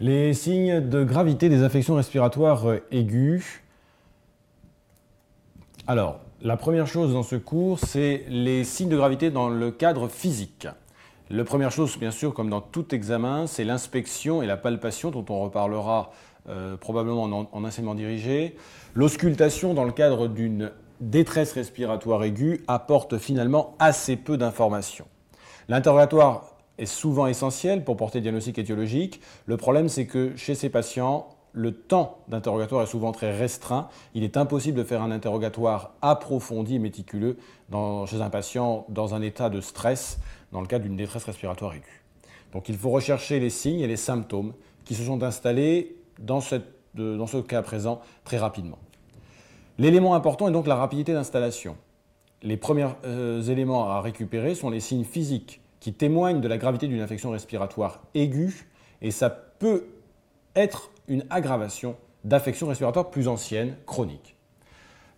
Les signes de gravité des affections respiratoires aiguës. Alors, la première chose dans ce cours, c'est les signes de gravité dans le cadre physique. La première chose, bien sûr, comme dans tout examen, c'est l'inspection et la palpation, dont on reparlera euh, probablement en, en, enseignement dirigé. L'auscultation dans le cadre d'une détresse respiratoire aiguë apporte finalement assez peu d'informations. L'interrogatoire est souvent essentiel pour porter diagnostic étiologique. Le problème, c'est que chez ces patients, le temps d'interrogatoire est souvent très restreint. Il est impossible de faire un interrogatoire approfondi et méticuleux chez un patient dans un état de stress dans le cas d'une détresse respiratoire aiguë. Donc il faut rechercher les signes et les symptômes qui se sont installés dans, ce cas présent très rapidement. L'élément important est donc la rapidité d'installation. Les premiers euh, éléments à récupérer sont les signes physiques qui témoignent de la gravité d'une infection respiratoire aiguë et ça peut être une aggravation d'affections respiratoires plus anciennes, chroniques.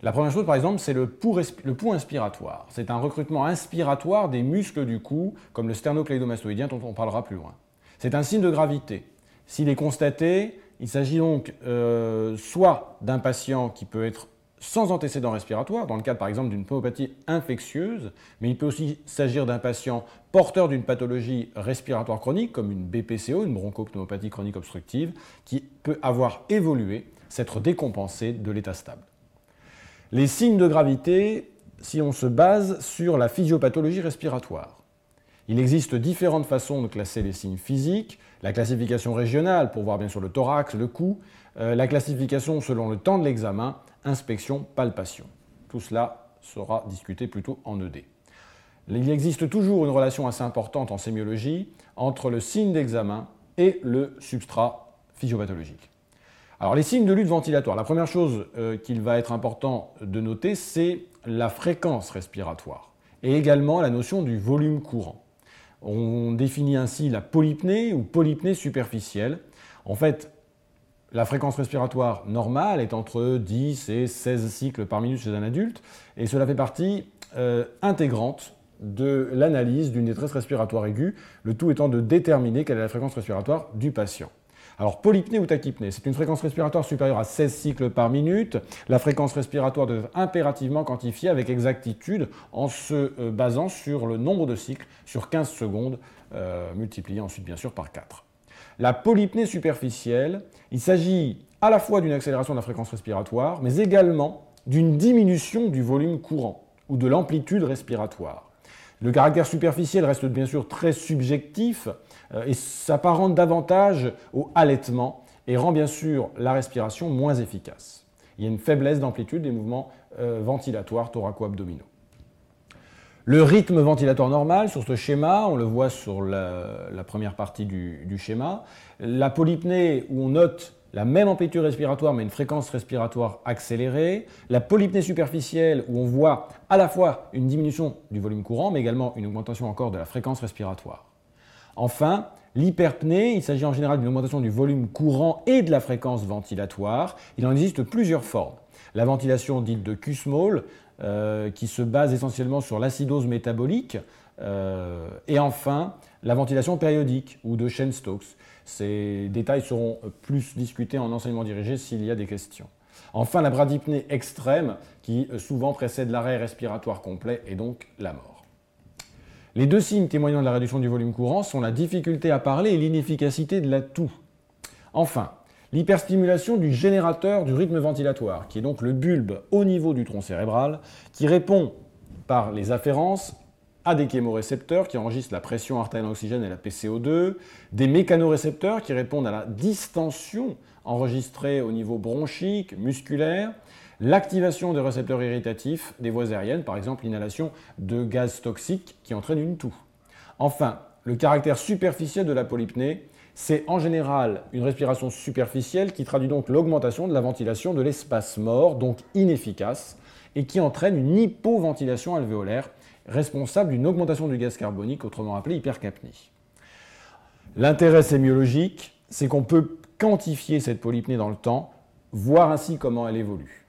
La première chose, par exemple, c'est le pouls, inspiratoire. C'est un recrutement inspiratoire des muscles du cou, comme le sternocleidomastoïdien dont on parlera plus loin. C'est un signe de gravité. S'il est constaté, il s'agit donc euh, soit d'un patient qui peut être sans antécédent respiratoire, dans le cadre par exemple d'une pneumopathie infectieuse, mais il peut aussi s'agir d'un patient porteur d'une pathologie respiratoire chronique, comme une BPCO, une bronchopneumopathie chronique obstructive, qui peut avoir évolué, s'être décompensé de l'état stable. Les signes de gravité, si on se base sur la physiopathologie respiratoire. Il existe différentes façons de classer les signes physiques, la classification régionale pour voir bien sûr le thorax, le cou, euh, la classification selon le temps de l'examen, inspection, palpation. Tout cela sera discuté plutôt en ED. Il existe toujours une relation assez importante en sémiologie entre le signe d'examen et le substrat physiopathologique. Alors les signes de lutte ventilatoire, la première chose euh, qu'il va être important de noter, c'est la fréquence respiratoire et également la notion du volume courant. On définit ainsi la polypnée ou polypnée superficielle. En fait, la fréquence respiratoire normale est entre 10 et 16 cycles par minute chez un adulte, et cela fait partie euh, intégrante de l'analyse d'une détresse respiratoire aiguë, le tout étant de déterminer quelle est la fréquence respiratoire du patient. Alors, polypnée ou tachypnée, c'est une fréquence respiratoire supérieure à 16 cycles par minute. La fréquence respiratoire doit être impérativement quantifiée avec exactitude en se euh, basant sur le nombre de cycles sur 15 secondes, euh, multiplié ensuite bien sûr par 4. La polypnée superficielle, il s'agit à la fois d'une accélération de la fréquence respiratoire, mais également d'une diminution du volume courant ou de l'amplitude respiratoire. Le caractère superficiel reste bien sûr très subjectif et s'apparente davantage au halètement et rend bien sûr la respiration moins efficace. Il y a une faiblesse d'amplitude des mouvements euh, ventilatoires thoraco-abdominaux. Le rythme ventilatoire normal, sur ce schéma, on le voit sur la, première partie du, schéma. La polypnée, où on note la même amplitude respiratoire mais une fréquence respiratoire accélérée. La polypnée superficielle, où on voit à la fois une diminution du volume courant, mais également une augmentation encore de la fréquence respiratoire. Enfin, l'hyperpnée, il s'agit en général d'une augmentation du volume courant et de la fréquence ventilatoire. Il en existe plusieurs formes. La ventilation dite de Kussmaul, euh, qui se base essentiellement sur l'acidose métabolique. Euh, et enfin, la ventilation périodique ou de Shen-Stokes. Ces détails seront plus discutés en enseignement dirigé s'il y a des questions. Enfin, la bradypnée extrême qui souvent précède l'arrêt respiratoire complet et donc la mort. Les deux signes témoignant de la réduction du volume courant sont la difficulté à parler et l'inefficacité de la toux. Enfin, l'hyperstimulation du générateur du rythme ventilatoire, qui est donc le bulbe au niveau du tronc cérébral, qui répond par les afférences à des chémorécepteurs qui enregistrent la pression artérielle en oxygène et la PCO2, des mécanorécepteurs qui répondent à la distension enregistrée au niveau bronchique, musculaire, l'activation des récepteurs irritatifs des voies aériennes, par exemple l'inhalation de gaz toxiques qui entraîne une toux. Enfin, le caractère superficiel de la polypnée c'est en général une respiration superficielle qui traduit donc l'augmentation de la ventilation de l'espace mort, donc inefficace, et qui entraîne une hypoventilation alvéolaire, responsable d'une augmentation du gaz carbonique, autrement appelée hypercapnie. L'intérêt sémiologique, c'est qu'on peut quantifier cette polypnée dans le temps, voir ainsi comment elle évolue.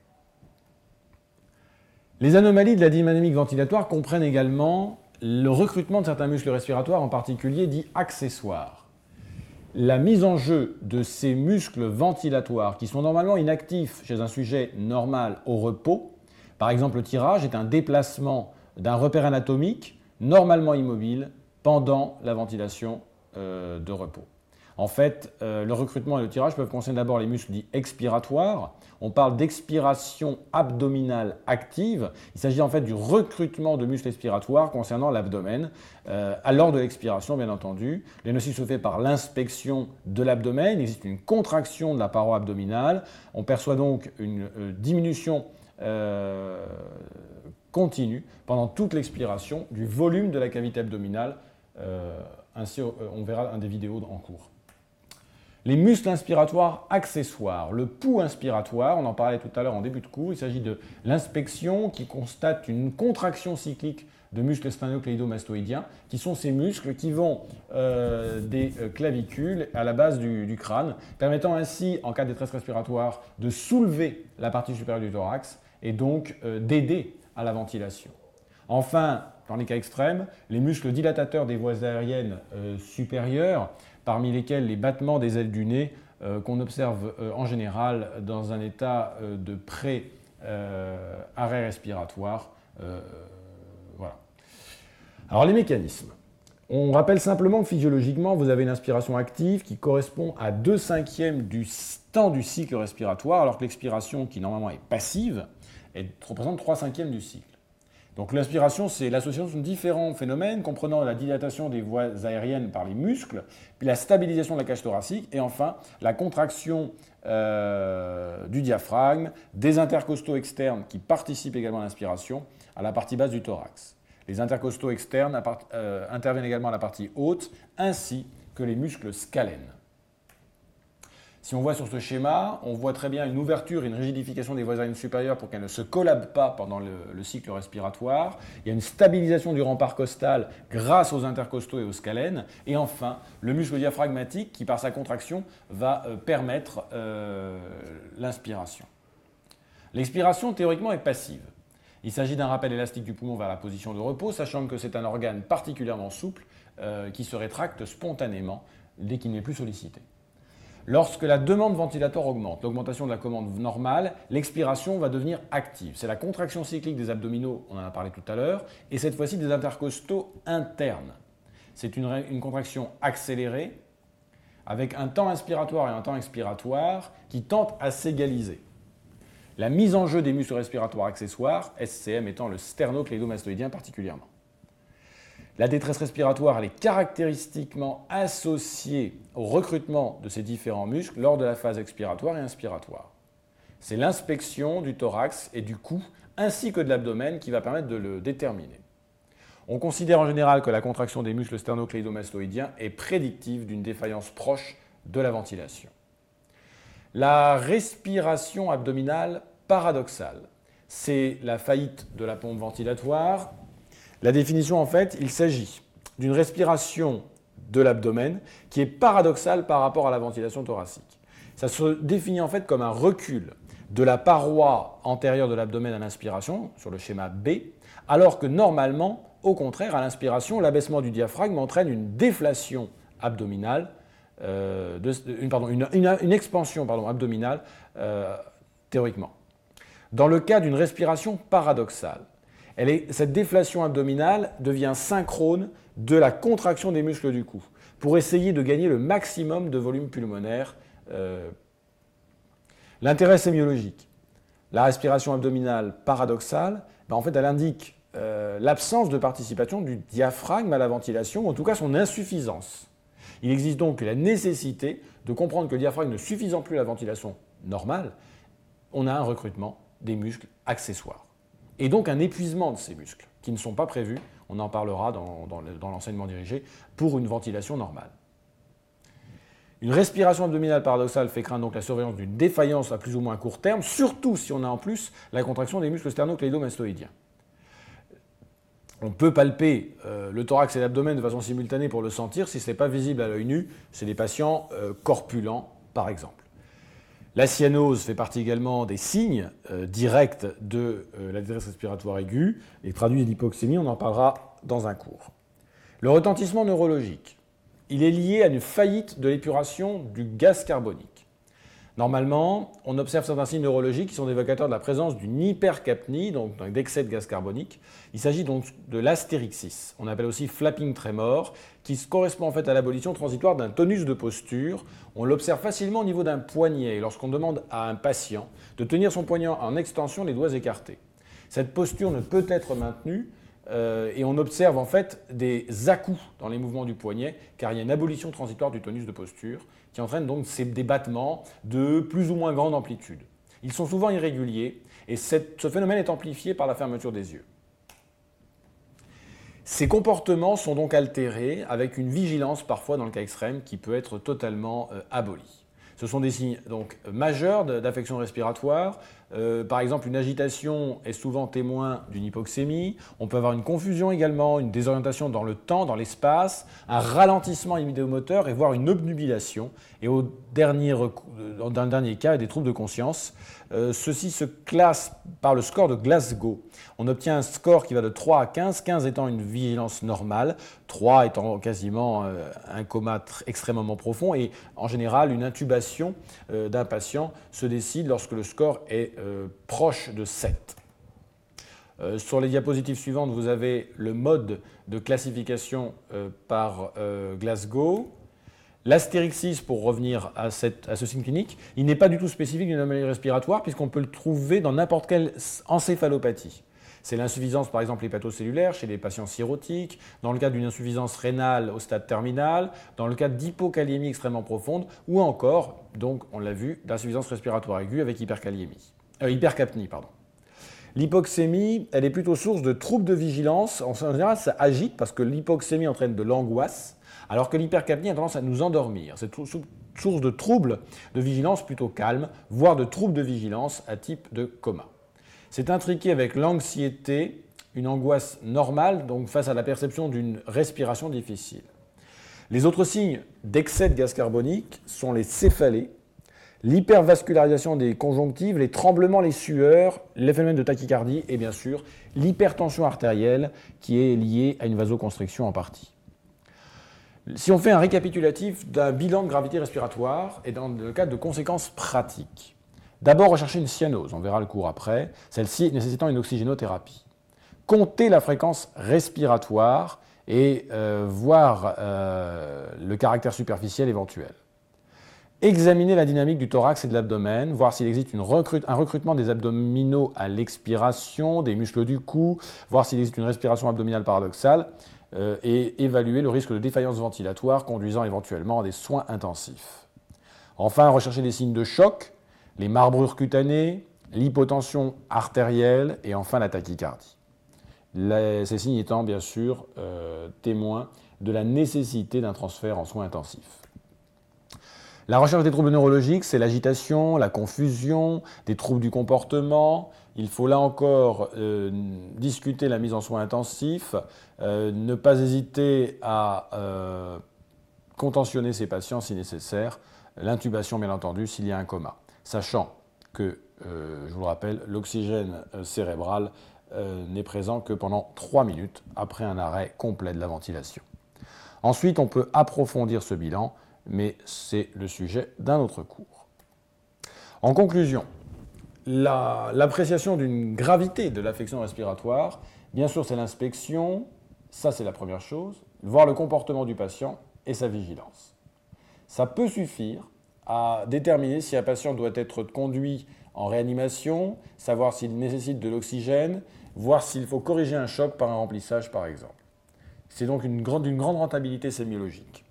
Les anomalies de la dynamique ventilatoire comprennent également le recrutement de certains muscles respiratoires, en particulier dits accessoires. la mise en jeu de ces muscles ventilatoires qui sont normalement inactifs chez un sujet normal au repos, par exemple le tirage est un déplacement d'un repère anatomique normalement immobile pendant la ventilation euh, de repos. En fait, euh, le recrutement et le tirage peuvent concerner d'abord les muscles dits expiratoires. On parle d'expiration abdominale active. Il s'agit en fait du recrutement de muscles expiratoires concernant l'abdomen. Euh, à l'heure de l'expiration, bien entendu, le se fait par l'inspection de l'abdomen. Il existe une contraction de la paroi abdominale. On perçoit donc une euh, diminution continue pendant toute l'expiration du volume de la cavité abdominale. ainsi, on verra un des vidéos en cours. Les muscles inspiratoires accessoires. Le pouls inspiratoire, on en parlait tout à l'heure en début de cours, il s'agit de l'inspection qui constate une contraction cyclique de muscles sphénocléido-mastoïdiens, qui sont ces muscles qui vont euh, des euh, clavicules à la base du, crâne, permettant ainsi, en cas de détresse respiratoire, de soulever la partie supérieure du thorax et donc euh, d'aider à la ventilation. Enfin, dans les cas extrêmes, les muscles dilatateurs des voies aériennes supérieures parmi lesquels les battements des ailes du nez euh, qu'on observe euh, en général dans un état euh, de pré-arrêt respiratoire. voilà. Alors les mécanismes. On rappelle simplement que physiologiquement, vous avez une inspiration active qui correspond à 2 cinquièmes du temps du cycle respiratoire, alors que l'expiration, qui normalement est passive, représente 3 cinquièmes du cycle. Donc l'inspiration, c'est l'association de différents phénomènes comprenant la dilatation des voies aériennes par les muscles, puis la stabilisation de la cage thoracique, et enfin la contraction euh, du diaphragme, des intercostaux externes qui participent également à l'inspiration, à la partie basse du thorax. Les intercostaux externes euh, interviennent également à la partie haute, ainsi que les muscles scalènes. Si on voit sur ce schéma, on voit très bien une ouverture une rigidification des voies aériennes supérieures pour qu'elles ne se collabent pas pendant le, cycle respiratoire. Il y a une stabilisation du rempart costal grâce aux intercostaux et aux scalènes. Et enfin, le muscle diaphragmatique qui, par sa contraction, va euh, permettre euh, l'inspiration. L'expiration, théoriquement, est passive. Il s'agit d'un rappel élastique du poumon vers la position de repos, sachant que c'est un organe particulièrement souple euh, qui se rétracte spontanément dès qu'il n'est plus sollicité. Lorsque la demande ventilatoire augmente, l'augmentation de la commande normale, l'expiration va devenir active. C'est la contraction cyclique des abdominaux, on en a parlé tout à l'heure, et cette fois-ci des intercostaux internes. C'est une, contraction accélérée avec un temps inspiratoire et un temps expiratoire qui tentent à s'égaliser. La mise en jeu des muscles respiratoires accessoires, SCM étant le sternocléidomastoïdien particulièrement. La détresse respiratoire elle est caractéristiquement associée au recrutement de ces différents muscles lors de la phase expiratoire et inspiratoire. C'est l'inspection du thorax et du cou ainsi que de l'abdomen qui va permettre de le déterminer. On considère en général que la contraction des muscles sternocléidomastoïdiens est prédictive d'une défaillance proche de la ventilation. La respiration abdominale paradoxale, c'est la faillite de la pompe ventilatoire la définition, en fait, il s'agit d'une respiration de l'abdomen qui est paradoxale par rapport à la ventilation thoracique. Ça se définit en fait comme un recul de la paroi antérieure de l'abdomen à l'inspiration, sur le schéma B, alors que normalement, au contraire, à l'inspiration, l'abaissement du diaphragme entraîne une déflation abdominale, euh, une, expansion abdominale euh, théoriquement. Dans le cas d'une respiration paradoxale, cette déflation abdominale devient synchrone de la contraction des muscles du cou pour essayer de gagner le maximum de volume pulmonaire. Euh, l'intérêt sémiologique. La respiration abdominale paradoxale, ben, en fait, elle indique euh, l'absence de participation du diaphragme à la ventilation, ou en tout cas son insuffisance. Il existe donc la nécessité de comprendre que le diaphragme ne suffisant plus à la ventilation normale, on a un recrutement des muscles accessoires et donc un épuisement de ces muscles qui ne sont pas prévus, on en parlera dans, l'enseignement dirigé, pour une ventilation normale. Une respiration abdominale paradoxale fait craindre donc la surveillance d'une défaillance à plus ou moins court terme, surtout si on a en plus la contraction des muscles sternocléidomastoïdiens. On peut palper euh, le thorax et l'abdomen de façon simultanée pour le sentir si ce n'est pas visible à l'œil nu. C'est des patients euh, corpulents, par exemple. La cyanose fait partie également des signes euh, directs de euh, la détresse respiratoire aiguë. Les traduits d'hypoxémie, on en parlera dans un cours. Le retentissement neurologique. il est lié à une faillite de l'épuration du gaz carbonique. Normalement, on observe certains signes neurologiques qui sont évocateurs de la présence d'une hypercapnie, donc d'excès de gaz carbonique. Il s'agit donc de l'astérixis, on appelle aussi flapping tremor, qui correspond en fait à l'abolition transitoire d'un tonus de posture. On l'observe facilement au niveau d'un poignet lorsqu'on demande à un patient de tenir son poignet en extension, les doigts écartés. Cette posture ne peut être maintenue euh, et on observe en fait des à-coups dans les mouvements du poignet car il y a une abolition transitoire du tonus de posture qui entraîne donc ces débattements de plus ou moins grande amplitude. Ils sont souvent irréguliers et ce phénomène est amplifié par la fermeture des yeux. Ces comportements sont donc altérés avec une vigilance parfois dans le cas extrême qui peut être totalement euh, abolie. Ce sont des signes donc majeurs d'affection respiratoire. Euh, par exemple, une agitation est souvent témoin d'une hypoxémie. On peut avoir une confusion également, une désorientation dans le temps, dans l'espace, un ralentissement immédiat-moteur et voire une obnubilation. Et au dernier, dans le dernier cas, des troubles de conscience. Euh, ceci se classe par le score de Glasgow. On obtient un score qui va de 3 à 15, 15 étant une vigilance normale, 3 étant quasiment euh, un coma extrêmement profond, et en général, une intubation euh, d'un patient se décide lorsque le score est proche de 7. Sur les diapositives suivantes, vous avez le mode de classification par Glasgow. L'astérixis, pour revenir à, ce signe clinique, il n'est pas du tout spécifique d'une anomalie respiratoire puisqu'on peut le trouver dans n'importe quelle encéphalopathie. C'est l'insuffisance, par exemple, hépatocellulaire chez les patients cirrhotiques, dans le cas d'une insuffisance rénale au stade terminal, dans le cas d'hypokaliémie extrêmement profonde, ou encore, donc on l'a vu, d'insuffisance respiratoire aiguë avec hyperkaliémie, euh, hypercapnie. Pardon. L'hypoxémie, elle est plutôt source de troubles de vigilance. En général, ça agite parce que l'hypoxémie entraîne de l'angoisse alors que l'hypercapnie a tendance à nous endormir. C'est source de troubles de vigilance plutôt calmes, voire de troubles de vigilance à type de coma. C'est intriqué avec l'anxiété, une angoisse normale, donc face à la perception d'une respiration difficile. Les autres signes d'excès de gaz carbonique sont les céphalées, l'hypervascularisation des conjonctives, les tremblements, les sueurs, les phénomènes de tachycardie et bien sûr l'hypertension artérielle qui est liée à une vasoconstriction en partie. Si on fait un récapitulatif d'un bilan de gravité respiratoire et dans le cadre de conséquences pratiques, d'abord rechercher une cyanose, on verra le cours après, celle-ci nécessitant une oxygénothérapie. Compter la fréquence respiratoire et euh, voir euh, le caractère superficiel éventuel. Examiner la dynamique du thorax et de l'abdomen, voir s'il existe un recrutement des abdominaux à l'expiration, des muscles du cou, voir s'il existe une respiration abdominale paradoxale, euh, et évaluer le risque de défaillance ventilatoire conduisant éventuellement à des soins intensifs. Enfin, rechercher des signes de choc, les marbrures cutanées, l'hypotension artérielle et enfin la tachycardie. ces signes étant bien sûr euh, témoins de la nécessité d'un transfert en soins intensifs. La recherche des troubles neurologiques, c'est l'agitation, la confusion, des troubles du comportement. Il faut là encore euh, discuter la mise en soins intensifs, euh, ne pas hésiter à euh, contentionner ces patients si nécessaire, l'intubation bien entendu s'il y a un coma, sachant que, je vous le rappelle, l'oxygène cérébral n'est présent que pendant 3 minutes après un arrêt complet de la ventilation. Ensuite, on peut approfondir ce bilan mais c'est le sujet d'un autre cours. En conclusion, l'appréciation d'une gravité de l'affection respiratoire, bien sûr, c'est l'inspection, ça c'est la première chose, voir le comportement du patient et sa vigilance. Ça peut suffire à déterminer si un patient doit être conduit en réanimation, savoir s'il nécessite de l'oxygène, voir s'il faut corriger un choc par un remplissage par exemple. C'est donc d'une grande rentabilité sémiologique.